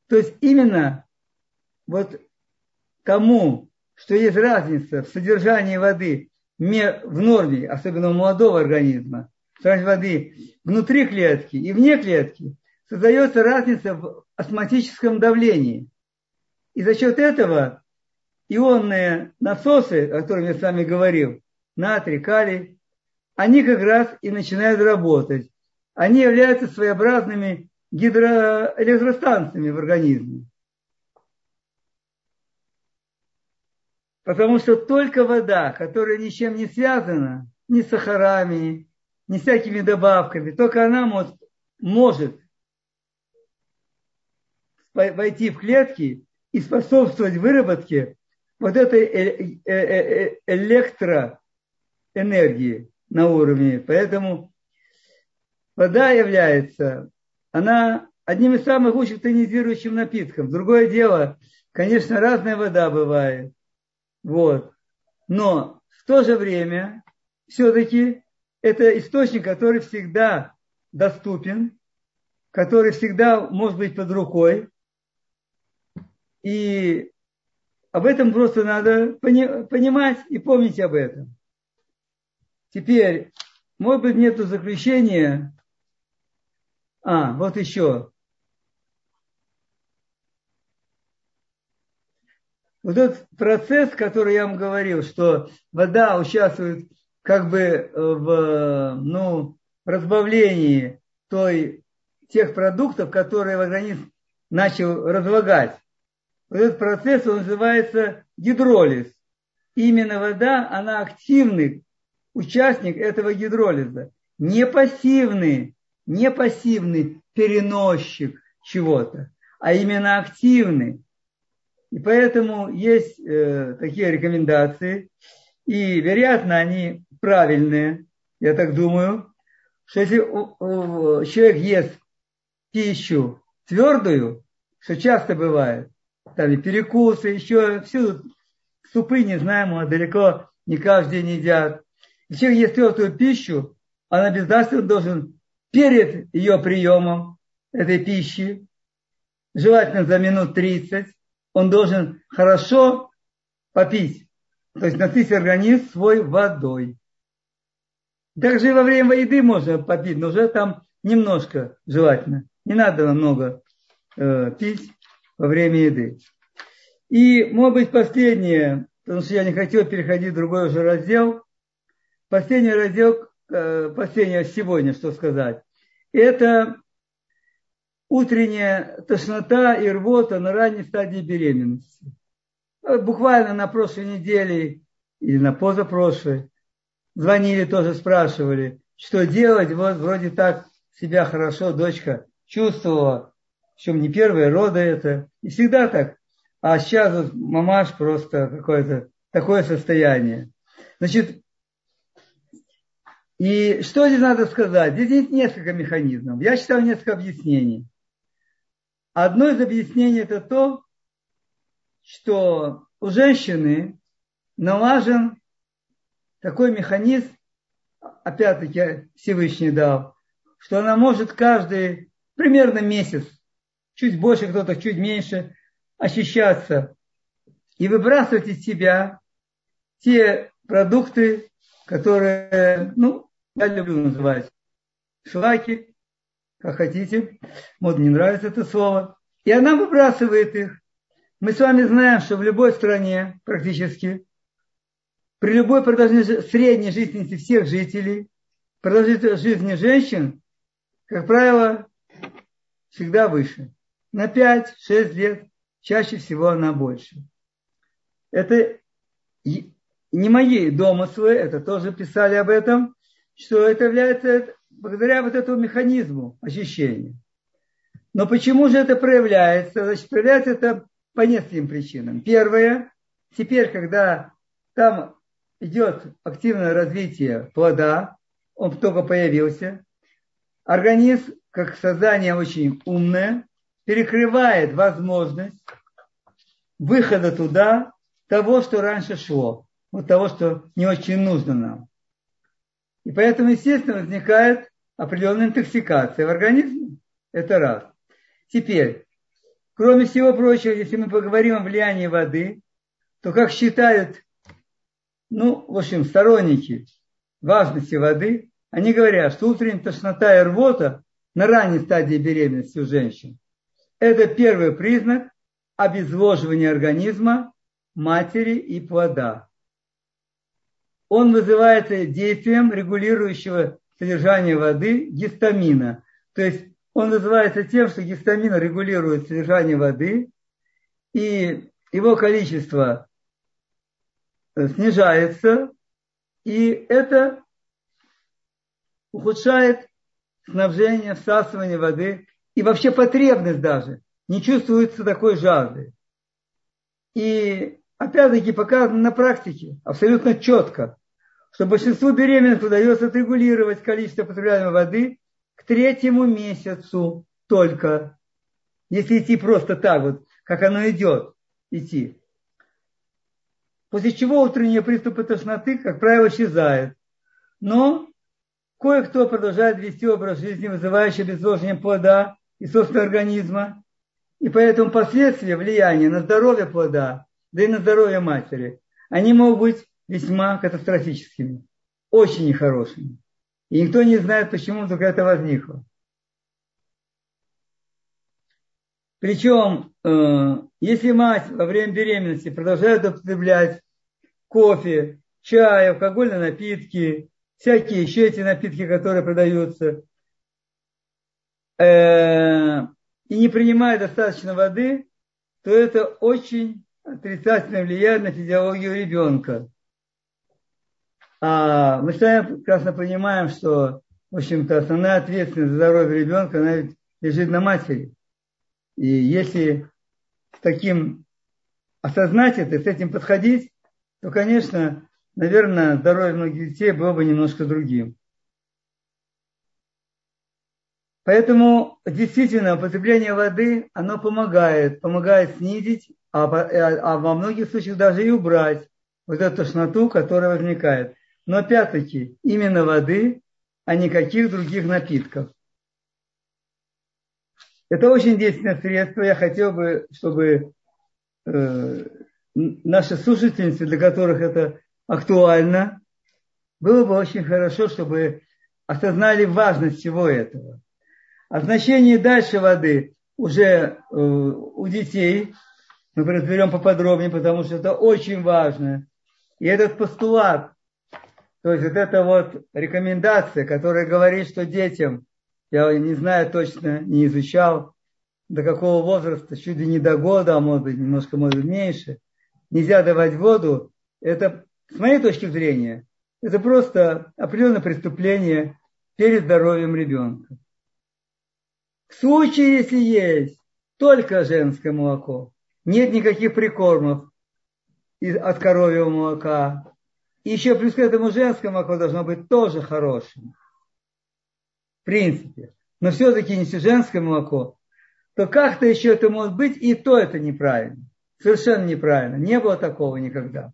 То есть именно вот тому, что есть разница в содержании воды в норме, особенно у молодого организма, воды внутри клетки и вне клетки, создается разница в астматическом давлении. И за счет этого ионные насосы, о которых я с вами говорил, натрий, калий, они как раз и начинают работать. Они являются своеобразными гидроэлектростанциями в организме. Потому что только вода, которая ничем не связана, ни с сахарами, ни всякими добавками, только она может, может войти в клетки и способствовать выработке вот этой э, э, э, электроэнергии на уровне. Поэтому вода является, она одним из самых лучших тонизирующих напитков. Другое дело, конечно, разная вода бывает. Вот. Но в то же время все-таки это источник, который всегда доступен, который всегда может быть под рукой. И об этом просто надо понимать и помнить об этом. Теперь, может быть, нету заключения. А, вот еще. Вот этот процесс, который я вам говорил, что вода участвует как бы э, в ну, разбавлении той, тех продуктов, которые организм начал разлагать. Вот этот процесс он называется гидролиз. Именно вода, она активный участник этого гидролиза. Не пассивный, не пассивный переносчик чего-то, а именно активный. И поэтому есть э, такие рекомендации, и, вероятно, они правильные, я так думаю, что если человек ест пищу твердую, что часто бывает, там и перекусы, еще всюду супы, не знаем, мы далеко не каждый день едят. И человек ест твердую пищу, он обязательно должен перед ее приемом этой пищи, желательно за минут 30, он должен хорошо попить, то есть насытить организм свой водой. Также и во время еды можно попить, но уже там немножко желательно. Не надо много э, пить во время еды. И, может быть, последнее, потому что я не хотел переходить в другой уже раздел. Последний раздел, э, последнее сегодня, что сказать. Это утренняя тошнота и рвота на ранней стадии беременности. Буквально на прошлой неделе или на позапрошлой звонили тоже, спрашивали, что делать. Вот вроде так себя хорошо дочка чувствовала, причем не первые роды это. И всегда так. А сейчас вот мамаш просто какое-то такое состояние. Значит, и что здесь надо сказать? Здесь есть несколько механизмов. Я считаю несколько объяснений. Одно из объяснений это то, что у женщины налажен такой механизм, опять-таки Всевышний дал, что она может каждый примерно месяц, чуть больше, кто-то чуть меньше, ощущаться и выбрасывать из себя те продукты, которые, ну, я люблю называть шлаки, как хотите. Вот не нравится это слово. И она выбрасывает их. Мы с вами знаем, что в любой стране практически, при любой продолжительности средней жизненности всех жителей, продолжительность жизни женщин, как правило, всегда выше. На 5-6 лет, чаще всего она больше. Это не мои домыслы, это тоже писали об этом, что это является благодаря вот этому механизму ощущения. Но почему же это проявляется? Значит, проявляется это по нескольким причинам. Первое, теперь, когда там идет активное развитие плода, он только появился, организм, как создание очень умное, перекрывает возможность выхода туда того, что раньше шло, вот того, что не очень нужно нам. И поэтому, естественно, возникает определенная интоксикация в организме. Это раз. Теперь, кроме всего прочего, если мы поговорим о влиянии воды, то как считают, ну, в общем, сторонники важности воды, они говорят, что утренняя тошнота и рвота на ранней стадии беременности у женщин – это первый признак обезвоживания организма матери и плода. Он вызывается действием регулирующего содержание воды гистамина. То есть он называется тем, что гистамин регулирует содержание воды, и его количество э, снижается, и это ухудшает снабжение, всасывание воды и вообще потребность даже. Не чувствуется такой жажды. И опять-таки показано на практике, абсолютно четко, что большинству беременных удается отрегулировать количество потребляемой воды к третьему месяцу только. Если идти просто так вот, как оно идет, идти. После чего утренние приступы тошноты, как правило, исчезают. Но кое-кто продолжает вести образ жизни, вызывающий обезвоживание плода и собственного организма. И поэтому последствия влияния на здоровье плода, да и на здоровье матери, они могут быть весьма катастрофическими, очень нехорошими. И никто не знает, почему вдруг это возникло. Причем, э, если мать во время беременности продолжает употреблять кофе, чай, алкогольные напитки, всякие еще эти напитки, которые продаются, э, и не принимает достаточно воды, то это очень отрицательно влияет на физиологию ребенка. А мы сами прекрасно понимаем, что, в общем-то, основная ответственность за здоровье ребенка, она лежит на матери. И если с таким осознать это, с этим подходить, то, конечно, наверное, здоровье многих детей было бы немножко другим. Поэтому действительно употребление воды, оно помогает, помогает снизить, а, а во многих случаях даже и убрать вот эту тошноту, которая возникает. Но опять-таки, именно воды, а никаких других напитков. Это очень действенное средство. Я хотел бы, чтобы э, наши слушательницы, для которых это актуально, было бы очень хорошо, чтобы осознали важность всего этого. О значении дальше воды уже э, у детей мы разберем поподробнее, потому что это очень важно. И этот постулат, то есть вот эта вот рекомендация, которая говорит, что детям я не знаю точно, не изучал, до какого возраста, чуть ли не до года, а может быть немножко может меньше, нельзя давать воду, это, с моей точки зрения, это просто определенное преступление перед здоровьем ребенка. В случае, если есть только женское молоко, нет никаких прикормов от коровьего молока, и еще плюс к этому женское молоко должно быть тоже хорошим в принципе. Но все-таки если женское молоко, то как-то еще это может быть, и то это неправильно. Совершенно неправильно. Не было такого никогда.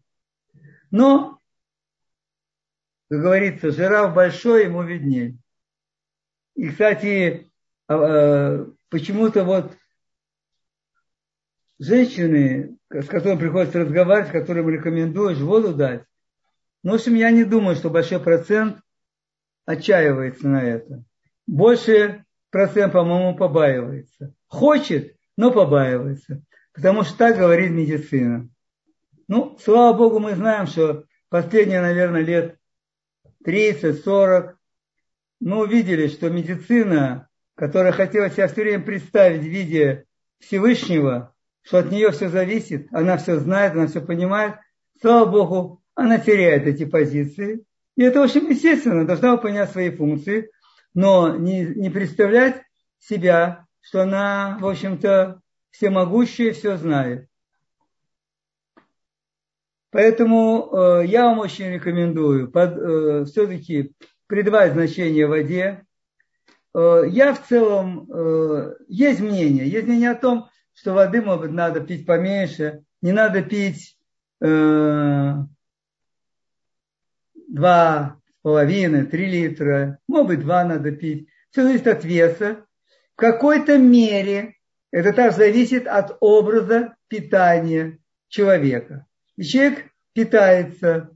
Но, как говорится, жираф большой, ему виднее. И, кстати, почему-то вот женщины, с которыми приходится разговаривать, которым рекомендуешь воду дать, ну, в общем, я не думаю, что большой процент отчаивается на это больше процент, по-моему, побаивается. Хочет, но побаивается. Потому что так говорит медицина. Ну, слава богу, мы знаем, что последние, наверное, лет 30-40 мы увидели, что медицина, которая хотела себя все время представить в виде Всевышнего, что от нее все зависит, она все знает, она все понимает, слава богу, она теряет эти позиции. И это очень естественно, должна выполнять свои функции – но не, не представлять себя, что она, в общем-то, всемогущая, все знает. Поэтому э, я вам очень рекомендую э, все-таки придавать значение воде. Э, я в целом, э, есть мнение, есть мнение о том, что воды, может быть, надо пить поменьше, не надо пить э, два половины, три литра, может быть, два надо пить. Все зависит от веса. В какой-то мере это также зависит от образа питания человека. И человек питается,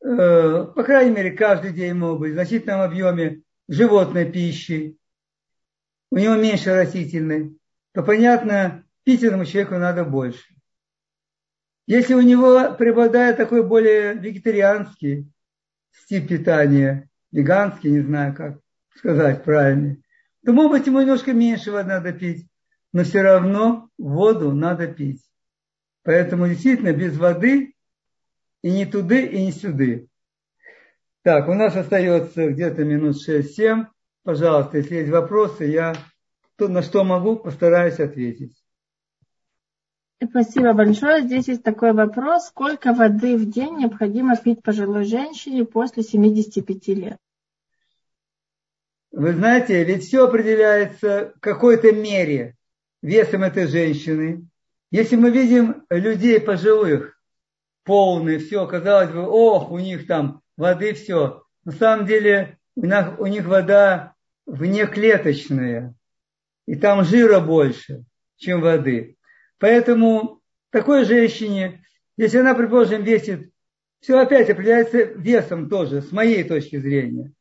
по крайней мере, каждый день, может быть, в значительном объеме животной пищи, у него меньше растительной, то, понятно, пить этому человеку надо больше. Если у него преобладает такой более вегетарианский стиль питания, веганский, не знаю, как сказать правильно, то, может быть, ему немножко меньше воды надо пить, но все равно воду надо пить. Поэтому действительно без воды и не туды, и не сюды. Так, у нас остается где-то минут 6-7. Пожалуйста, если есть вопросы, я то, на что могу, постараюсь ответить. Спасибо большое. Здесь есть такой вопрос. Сколько воды в день необходимо пить пожилой женщине после 75 лет? Вы знаете, ведь все определяется в какой-то мере весом этой женщины. Если мы видим людей пожилых, полные, все, казалось бы, ох, у них там воды все. На самом деле у них, у них вода внеклеточная, и там жира больше, чем воды. Поэтому такой женщине, если она, предположим, весит, все опять определяется весом тоже, с моей точки зрения.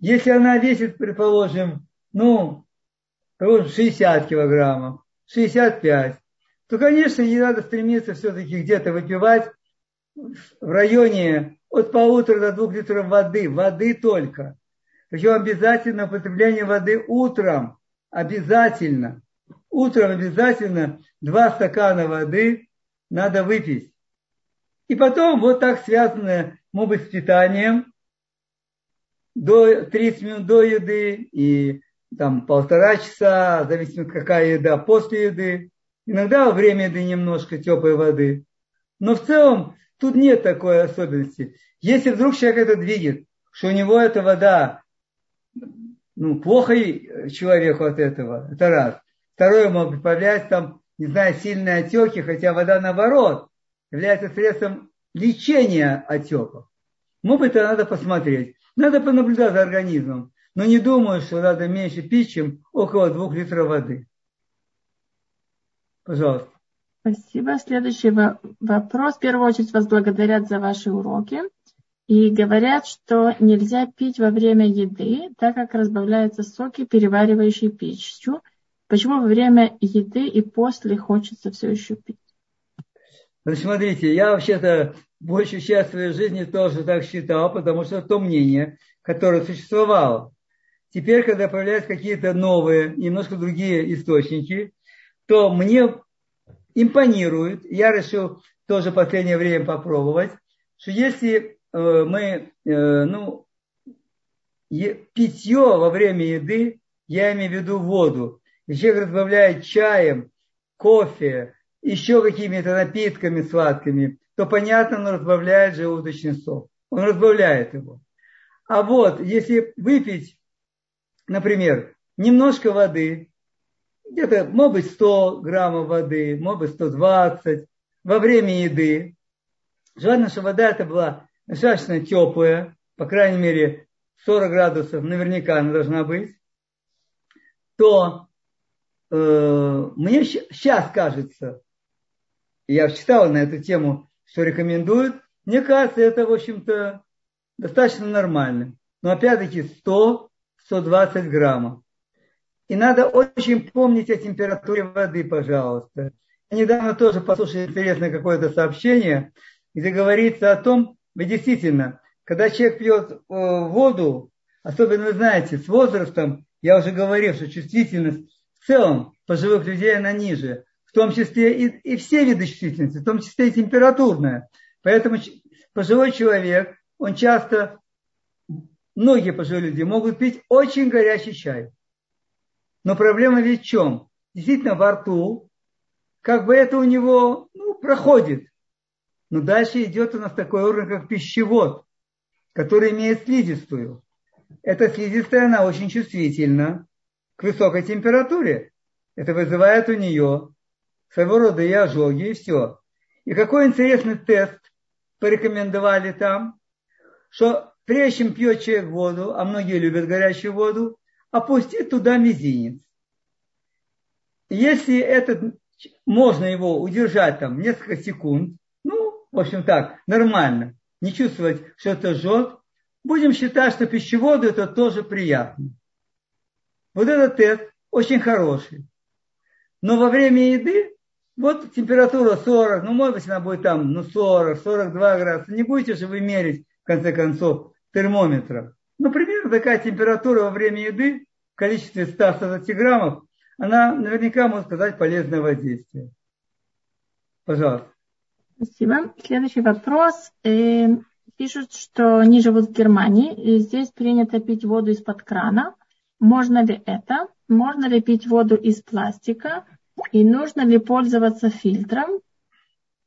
Если она весит, предположим, ну, 60 килограммов, 65, то, конечно, ей надо стремиться все-таки где-то выпивать в районе от полутора до двух литров воды, воды только. Причем обязательно употребление воды утром, обязательно. Утром обязательно два стакана воды надо выпить. И потом вот так связанное, может быть, с питанием, до 30 минут до еды и там полтора часа, зависит какая еда после еды. Иногда во время еды немножко теплой воды. Но в целом тут нет такой особенности. Если вдруг человек это двигает, что у него эта вода, ну, плохо человеку от этого, это раз. Второе, может появляется там, не знаю, сильные отеки, хотя вода наоборот является средством лечения отеков. Может быть, это надо посмотреть. Надо понаблюдать за организмом. Но не думаю, что надо меньше пить, чем около двух литров воды. Пожалуйста. Спасибо. Следующий вопрос. В первую очередь вас благодарят за ваши уроки. И говорят, что нельзя пить во время еды, так как разбавляются соки, переваривающие пищу. Почему во время еды и после хочется все еще пить? Ну, смотрите, я вообще-то большую часть своей жизни тоже так считал, потому что то мнение, которое существовало. Теперь, когда появляются какие-то новые, немножко другие источники, то мне импонирует, я решил тоже в последнее время попробовать, что если э, мы, э, ну, питье во время еды, я имею в виду воду, человек разбавляет чаем, кофе, еще какими-то напитками сладкими, то понятно, он разбавляет желудочный сок. Он разбавляет его. А вот если выпить, например, немножко воды, где-то, может быть, 100 граммов воды, может быть, 120 во время еды, желательно, чтобы вода эта была достаточно теплая, по крайней мере, 40 градусов наверняка она должна быть, то э, мне сейчас кажется, я читал на эту тему, что рекомендуют, мне кажется, это, в общем-то, достаточно нормально. Но опять-таки 100-120 граммов. И надо очень помнить о температуре воды, пожалуйста. Я недавно тоже послушал интересное какое-то сообщение, где говорится о том, ведь действительно, когда человек пьет э, воду, особенно, вы знаете, с возрастом, я уже говорил, что чувствительность в целом пожилых людей она ниже, в том числе и, и все виды чувствительности, в том числе и температурная. Поэтому пожилой человек, он часто, многие пожилые люди могут пить очень горячий чай. Но проблема ведь в чем? Действительно, во рту, как бы это у него ну, проходит. Но дальше идет у нас такой орган, как пищевод, который имеет слизистую. Эта слизистая, она очень чувствительна к высокой температуре. Это вызывает у нее своего рода и ожоги, и все. И какой интересный тест порекомендовали там, что прежде чем пьет человек воду, а многие любят горячую воду, опустить туда мизинец. Если этот, можно его удержать там несколько секунд, ну, в общем так, нормально, не чувствовать, что это жжет, будем считать, что пищеводу это тоже приятно. Вот этот тест очень хороший. Но во время еды, вот температура 40, ну, может быть, она будет там, ну, 40, 42 градуса. Не будете же вы мерить, в конце концов, термометром. Такая температура во время еды, количестве 120 граммов, она наверняка может сказать полезное воздействие. Пожалуйста. Спасибо. Следующий вопрос. Э, пишут, что они живут в Германии, и здесь принято пить воду из-под крана. Можно ли это? Можно ли пить воду из пластика? И нужно ли пользоваться фильтром?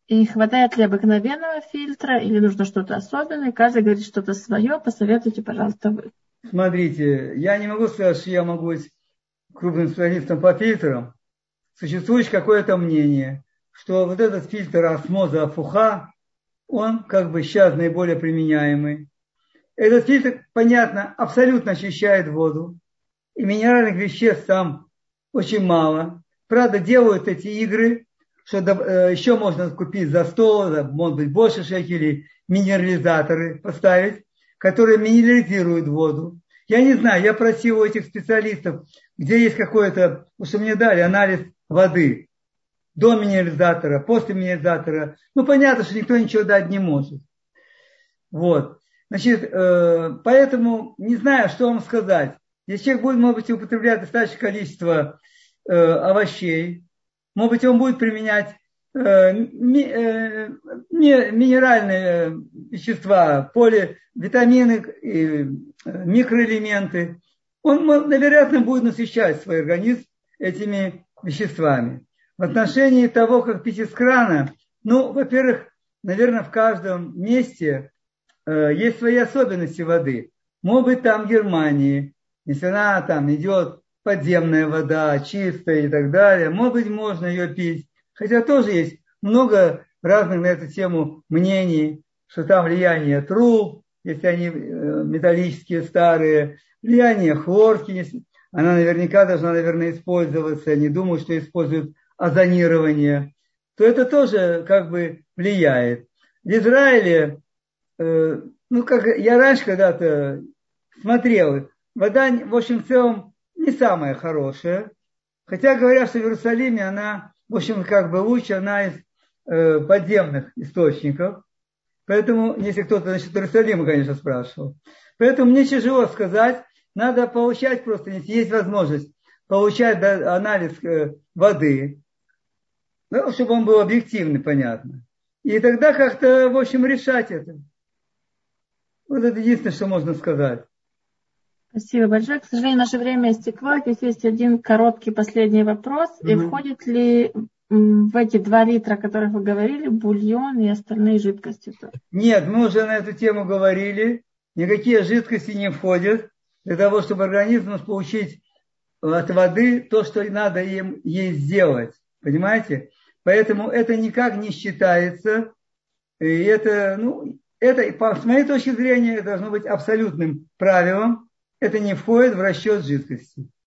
И хватает ли обыкновенного фильтра или нужно что-то особенное? Каждый говорит что-то свое. Посоветуйте, пожалуйста, вы. Смотрите, я не могу сказать, что я могу быть крупным специалистом по фильтрам. Существует какое-то мнение, что вот этот фильтр осмоза фуха, он как бы сейчас наиболее применяемый. Этот фильтр, понятно, абсолютно очищает воду. И минеральных веществ там очень мало. Правда, делают эти игры, что э, еще можно купить за 100, может быть, больше шекелей, минерализаторы поставить, которые минерализируют воду. Я не знаю, я просил у этих специалистов, где есть какое-то, что мне дали анализ воды до минерализатора, после минерализатора. Ну, понятно, что никто ничего дать не может. Вот. Значит, э, поэтому не знаю, что вам сказать. Если человек будет, может быть, употреблять достаточное количество э, овощей, может быть, он будет применять минеральные вещества, поливитамины, и, э, микроэлементы. Он, вероятно, будет насыщать свой организм этими веществами. В отношении того, как пить из крана, ну, во-первых, наверное, в каждом месте э, есть свои особенности воды. Может быть, там в Германии, если она там идет подземная вода, чистая и так далее, может быть, можно ее пить. Хотя тоже есть много разных на эту тему мнений, что там влияние труб, если они э, металлические, старые, влияние хлорки, она наверняка должна, наверное, использоваться, не думаю, что используют озонирование, то это тоже как бы влияет. В Израиле, э, ну, как я раньше когда-то смотрел, вода, в общем, в целом не самая хорошая. Хотя говорят, что в Иерусалиме она, в общем, как бы лучше, она из э, подземных источников. Поэтому, если кто-то насчет Иерусалима, конечно, спрашивал. Поэтому мне тяжело сказать, надо получать просто, если есть возможность, получать анализ э, воды, ну, чтобы он был объективный, понятно. И тогда как-то, в общем, решать это. Вот это единственное, что можно сказать. Спасибо большое. К сожалению, наше время истекло. Здесь есть один короткий последний вопрос. Mm-hmm. И входит ли в эти два литра, о которых вы говорили, бульон и остальные жидкости? Нет, мы уже на эту тему говорили. Никакие жидкости не входят для того, чтобы организм получить от воды то, что надо им ей сделать. Понимаете? Поэтому это никак не считается. И это, ну, это, с моей точки зрения, должно быть абсолютным правилом. Это не входит в расчет жидкости.